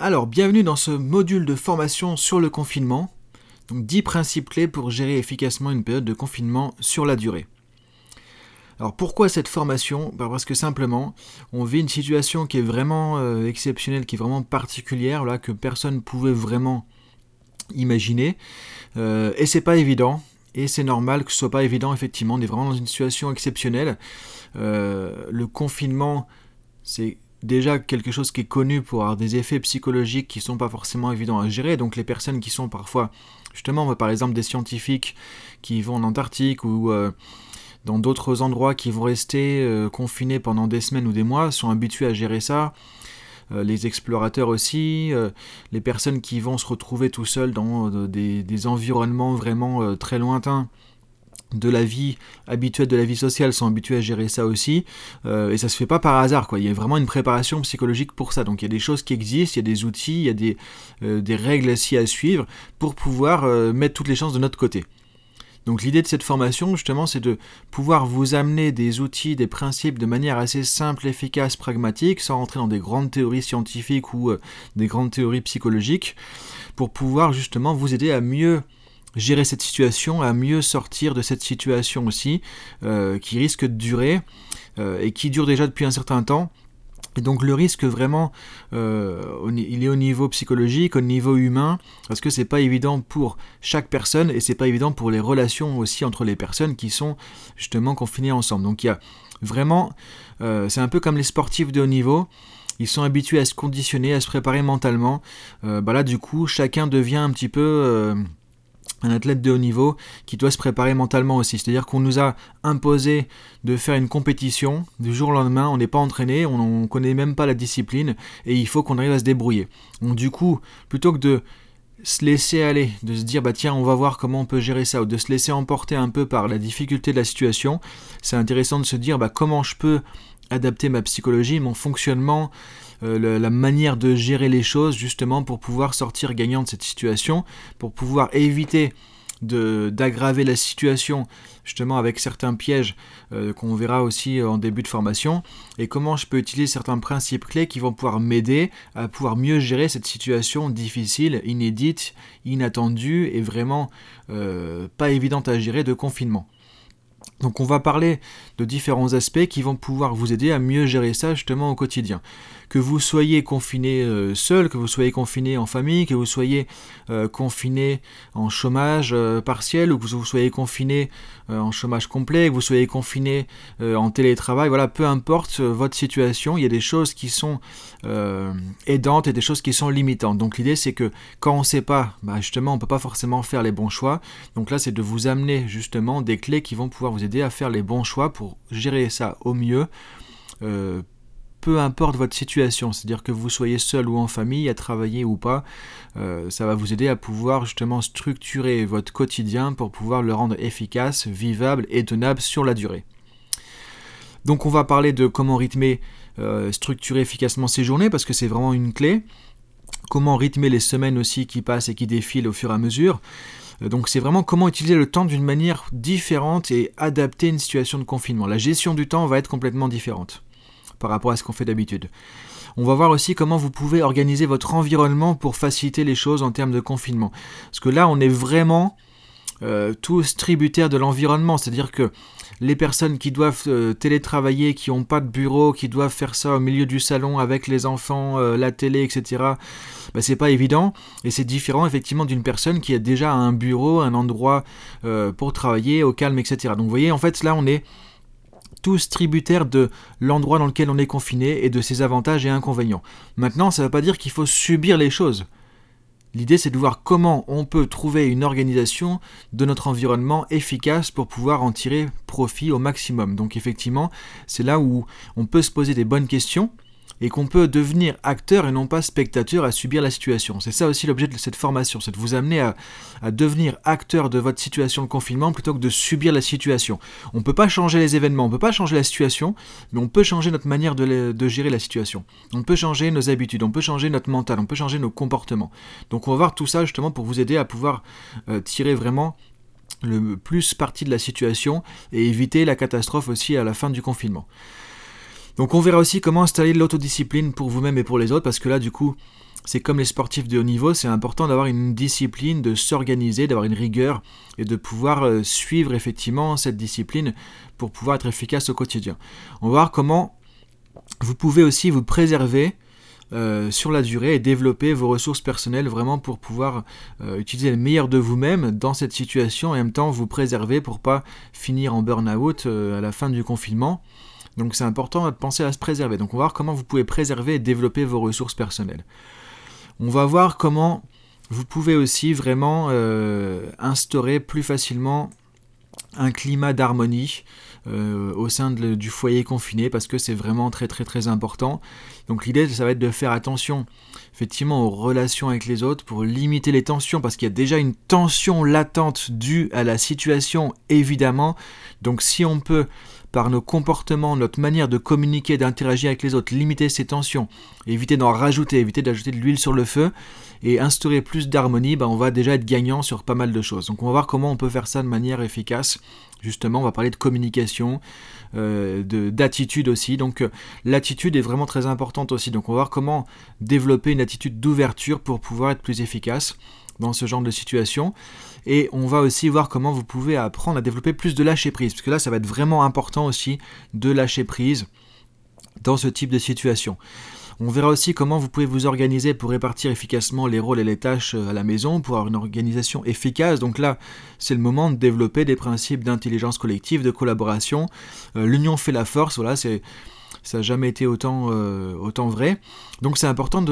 Alors, bienvenue dans ce module de formation sur le confinement. Donc 10 principes clés pour gérer efficacement une période de confinement sur la durée. Alors pourquoi cette formation? Bah, Parce que simplement, on vit une situation qui est vraiment euh, exceptionnelle, qui est vraiment particulière, là, que personne ne pouvait vraiment imaginer. Euh, et c'est pas évident. Et c'est normal que ce soit pas évident, effectivement. On est vraiment dans une situation exceptionnelle. Euh, le confinement, c'est déjà quelque chose qui est connu pour avoir des effets psychologiques qui sont pas forcément évidents à gérer. Donc les personnes qui sont parfois, justement, par exemple des scientifiques qui vont en Antarctique ou euh, dans d'autres endroits qui vont rester euh, confinés pendant des semaines ou des mois, sont habitués à gérer ça. Euh, les explorateurs aussi, les personnes qui vont se retrouver tout seuls dans des, environnements vraiment très lointains de la vie habituelle, de la vie sociale, sont habitués à gérer ça aussi. Euh, et ça se fait pas par hasard, quoi. Il y a vraiment une préparation psychologique pour ça. Donc il y a des choses qui existent, il y a des outils, il y a des, euh, règles aussi à suivre pour pouvoir euh, mettre toutes les chances de notre côté. Donc l'idée de cette formation, justement, c'est de pouvoir vous amener des outils, des principes de manière assez simple, efficace, pragmatique, sans rentrer dans des grandes théories scientifiques ou des grandes théories psychologiques, pour pouvoir justement vous aider à mieux gérer cette situation, à mieux sortir de cette situation aussi, euh, qui risque de durer euh, et qui dure déjà depuis un certain temps. Et donc le risque vraiment, euh, il est au niveau psychologique, au niveau humain, parce que c'est pas évident pour chaque personne et c'est pas évident pour les relations aussi entre les personnes qui sont justement confinées ensemble. Donc il y a vraiment, c'est un peu comme les sportifs de haut niveau ils sont habitués à se conditionner, à se préparer mentalement. bah là, du coup, chacun devient un petit peu un athlète de haut niveau qui doit se préparer mentalement aussi. C'est-à-dire qu'on nous a imposé de faire une compétition du jour au lendemain, on n'est pas entraîné, on ne connaît même pas la discipline et il faut qu'on arrive à se débrouiller. Donc du coup, plutôt que de se laisser aller, de se dire bah tiens on va voir comment on peut gérer ça, ou de se laisser emporter un peu par la difficulté de la situation, c'est intéressant de se dire bah comment je peux adapter ma psychologie, mon fonctionnement, euh, la manière de gérer les choses justement pour pouvoir sortir gagnant de cette situation, pour pouvoir éviter d'aggraver la situation justement avec certains pièges euh, qu'on verra aussi en début de formation et comment je peux utiliser certains principes clés qui vont pouvoir m'aider à pouvoir mieux gérer cette situation difficile, inédite, inattendue et vraiment euh, pas évidente à gérer de confinement. Donc on va parler de différents aspects qui vont pouvoir vous aider à mieux gérer ça justement au quotidien que vous soyez confiné euh, seul, que vous soyez confiné en famille, que vous soyez euh, confiné en chômage euh, partiel ou que vous soyez confiné en chômage complet, que vous soyez confiné en télétravail, voilà, peu importe votre situation, il y a des choses qui sont aidantes et des choses qui sont limitantes. Donc l'idée c'est que quand on ne sait pas, bah, justement on ne peut pas forcément faire les bons choix. Donc là c'est de vous amener justement des clés qui vont pouvoir vous aider à faire les bons choix pour gérer ça au mieux peu importe votre situation, c'est-à-dire que vous soyez seul ou en famille, à travailler ou pas, euh, ça va vous aider à pouvoir justement structurer votre quotidien pour pouvoir le rendre efficace, vivable et tenable sur la durée. Donc on va parler de comment rythmer, euh, structurer efficacement ses journées, parce que c'est vraiment une clé. Comment rythmer les semaines aussi qui passent et qui défilent au fur et à mesure. Euh, donc c'est vraiment comment utiliser le temps d'une manière différente et adapter une situation de confinement. La gestion du temps va être complètement différente par rapport à ce qu'on fait d'habitude. On va voir aussi comment vous pouvez organiser votre environnement pour faciliter les choses en termes de confinement. Parce que là, on est vraiment euh, tous tributaires de l'environnement, c'est-à-dire que les personnes qui doivent euh, télétravailler, qui n'ont pas de bureau, qui doivent faire ça au milieu du salon avec les enfants, euh, la télé, etc., bah, c'est pas évident et c'est différent effectivement d'une personne qui a déjà un bureau, un endroit pour travailler au calme, etc. Donc vous voyez, en fait, là, on est tous tributaires de l'endroit dans lequel on est confiné et de ses avantages et inconvénients. Maintenant, ça ne veut pas dire qu'il faut subir les choses. L'idée, c'est de voir comment on peut trouver une organisation de notre environnement efficace pour pouvoir en tirer profit au maximum. Donc effectivement, c'est là où on peut se poser des bonnes questions et qu'on peut devenir acteur et non pas spectateur à subir la situation. C'est ça aussi l'objet de cette formation, c'est de vous amener à, devenir acteur de votre situation de confinement plutôt que de subir la situation. On ne peut pas changer les événements, on ne peut pas changer la situation, mais on peut changer notre manière de, gérer la situation. On peut changer nos habitudes, on peut changer notre mental, on peut changer nos comportements. Donc on va voir tout ça justement pour vous aider à pouvoir euh, tirer vraiment le plus parti de la situation et éviter la catastrophe aussi à la fin du confinement. Donc on verra aussi comment installer l'autodiscipline pour vous-même et pour les autres, parce que là du coup, c'est comme les sportifs de haut niveau, c'est important d'avoir une discipline, de s'organiser, d'avoir une rigueur et de pouvoir euh, suivre effectivement cette discipline pour pouvoir être efficace au quotidien. On va voir comment vous pouvez aussi vous préserver euh, sur la durée et développer vos ressources personnelles vraiment pour pouvoir euh, utiliser le meilleur de vous-même dans cette situation et en même temps vous préserver pour pas finir en burn-out à la fin du confinement. Donc c'est important de penser à se préserver. Donc on va voir comment vous pouvez préserver et développer vos ressources personnelles. On va voir comment vous pouvez aussi vraiment euh, instaurer plus facilement un climat d'harmonie euh, au sein du foyer confiné parce que c'est vraiment très très très important. Donc l'idée ça va être de faire attention effectivement aux relations avec les autres pour limiter les tensions parce qu'il y a déjà une tension latente due à la situation évidemment. Donc si on peut par nos comportements, notre manière de communiquer, d'interagir avec les autres, limiter ces tensions, éviter d'en rajouter, éviter d'ajouter de l'huile sur le feu et instaurer plus d'harmonie, ben on va déjà être gagnant sur pas mal de choses. Donc on va voir comment on peut faire ça de manière efficace. Justement, on va parler de communication, euh, d'attitude aussi. Donc euh, l'attitude est vraiment très importante aussi. Donc on va voir comment développer une attitude d'ouverture pour pouvoir être plus efficace dans ce genre de situation. Et on va aussi voir comment vous pouvez apprendre à développer plus de lâcher prise, parce que là, ça va être vraiment important aussi de lâcher prise dans ce type de situation. On verra aussi comment vous pouvez vous organiser pour répartir efficacement les rôles et les tâches euh, à la maison, pour avoir une organisation efficace. Donc là, c'est le moment de développer des principes d'intelligence collective, de collaboration. Euh, l'union fait la force, voilà, c'est ça n'a jamais été autant, euh, autant vrai. Donc c'est important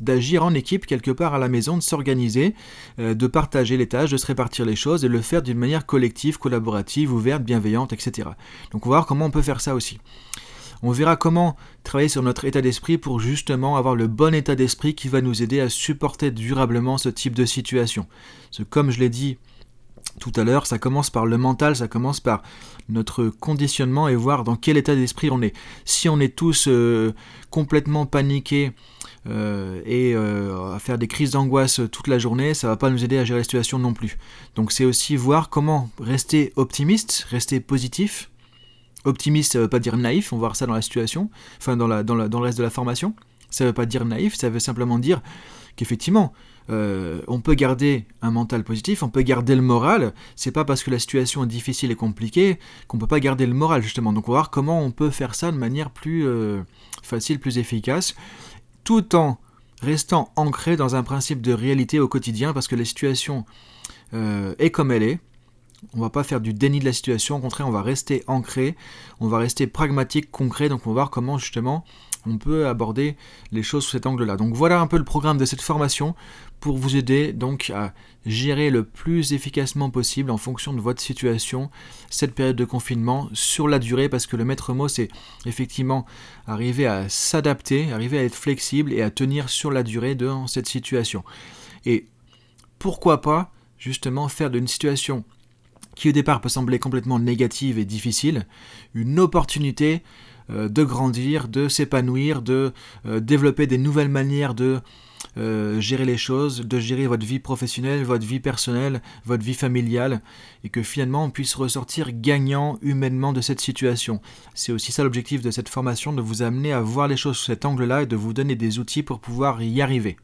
d'agir en équipe quelque part à la maison, de s'organiser, euh, de partager les tâches, de se répartir les choses et le faire d'une manière collective, collaborative, ouverte, bienveillante, etc. Donc on va voir comment on peut faire ça aussi. On verra comment travailler sur notre état d'esprit pour justement avoir le bon état d'esprit qui va nous aider à supporter durablement ce type de situation. Parce comme je l'ai dit tout à l'heure, ça commence par le mental, ça commence par notre conditionnement et voir dans quel état d'esprit on est. Si on est tous euh, complètement paniqués euh, et euh, à faire des crises d'angoisse toute la journée, ça va pas nous aider à gérer la situation non plus. Donc c'est aussi voir comment rester optimiste, rester positif. Optimiste, ça veut pas dire naïf, on va voir ça dans la situation, enfin dans, la, dans, dans le reste de la formation. Ça veut pas dire naïf, ça veut simplement dire qu'effectivement, euh, on peut garder un mental positif, on peut garder le moral. C'est pas parce que la situation est difficile et compliquée qu'on peut pas garder le moral justement. Donc on va voir comment on peut faire ça de manière plus euh, facile, plus efficace, tout en restant ancré dans un principe de réalité au quotidien, parce que la situation euh, est comme elle est. On va pas faire du déni de la situation, au contraire, on va rester ancré, on va rester pragmatique, concret. Donc on va voir comment justement on peut aborder les choses sous cet angle-là. Donc voilà un peu le programme de cette formation pour vous aider donc à gérer le plus efficacement possible en fonction de votre situation cette période de confinement sur la durée parce que le maître mot c'est effectivement arriver à s'adapter, arriver à être flexible et à tenir sur la durée dans cette situation. Et pourquoi pas justement faire d'une situation qui au départ peut sembler complètement négative et difficile, une opportunité de grandir, de s'épanouir, de euh, développer des nouvelles manières de euh, gérer les choses, de gérer votre vie professionnelle, votre vie personnelle, votre vie familiale, et que finalement on puisse ressortir gagnant humainement de cette situation. C'est aussi ça l'objectif de cette formation, de vous amener à voir les choses sous cet angle-là et de vous donner des outils pour pouvoir y arriver.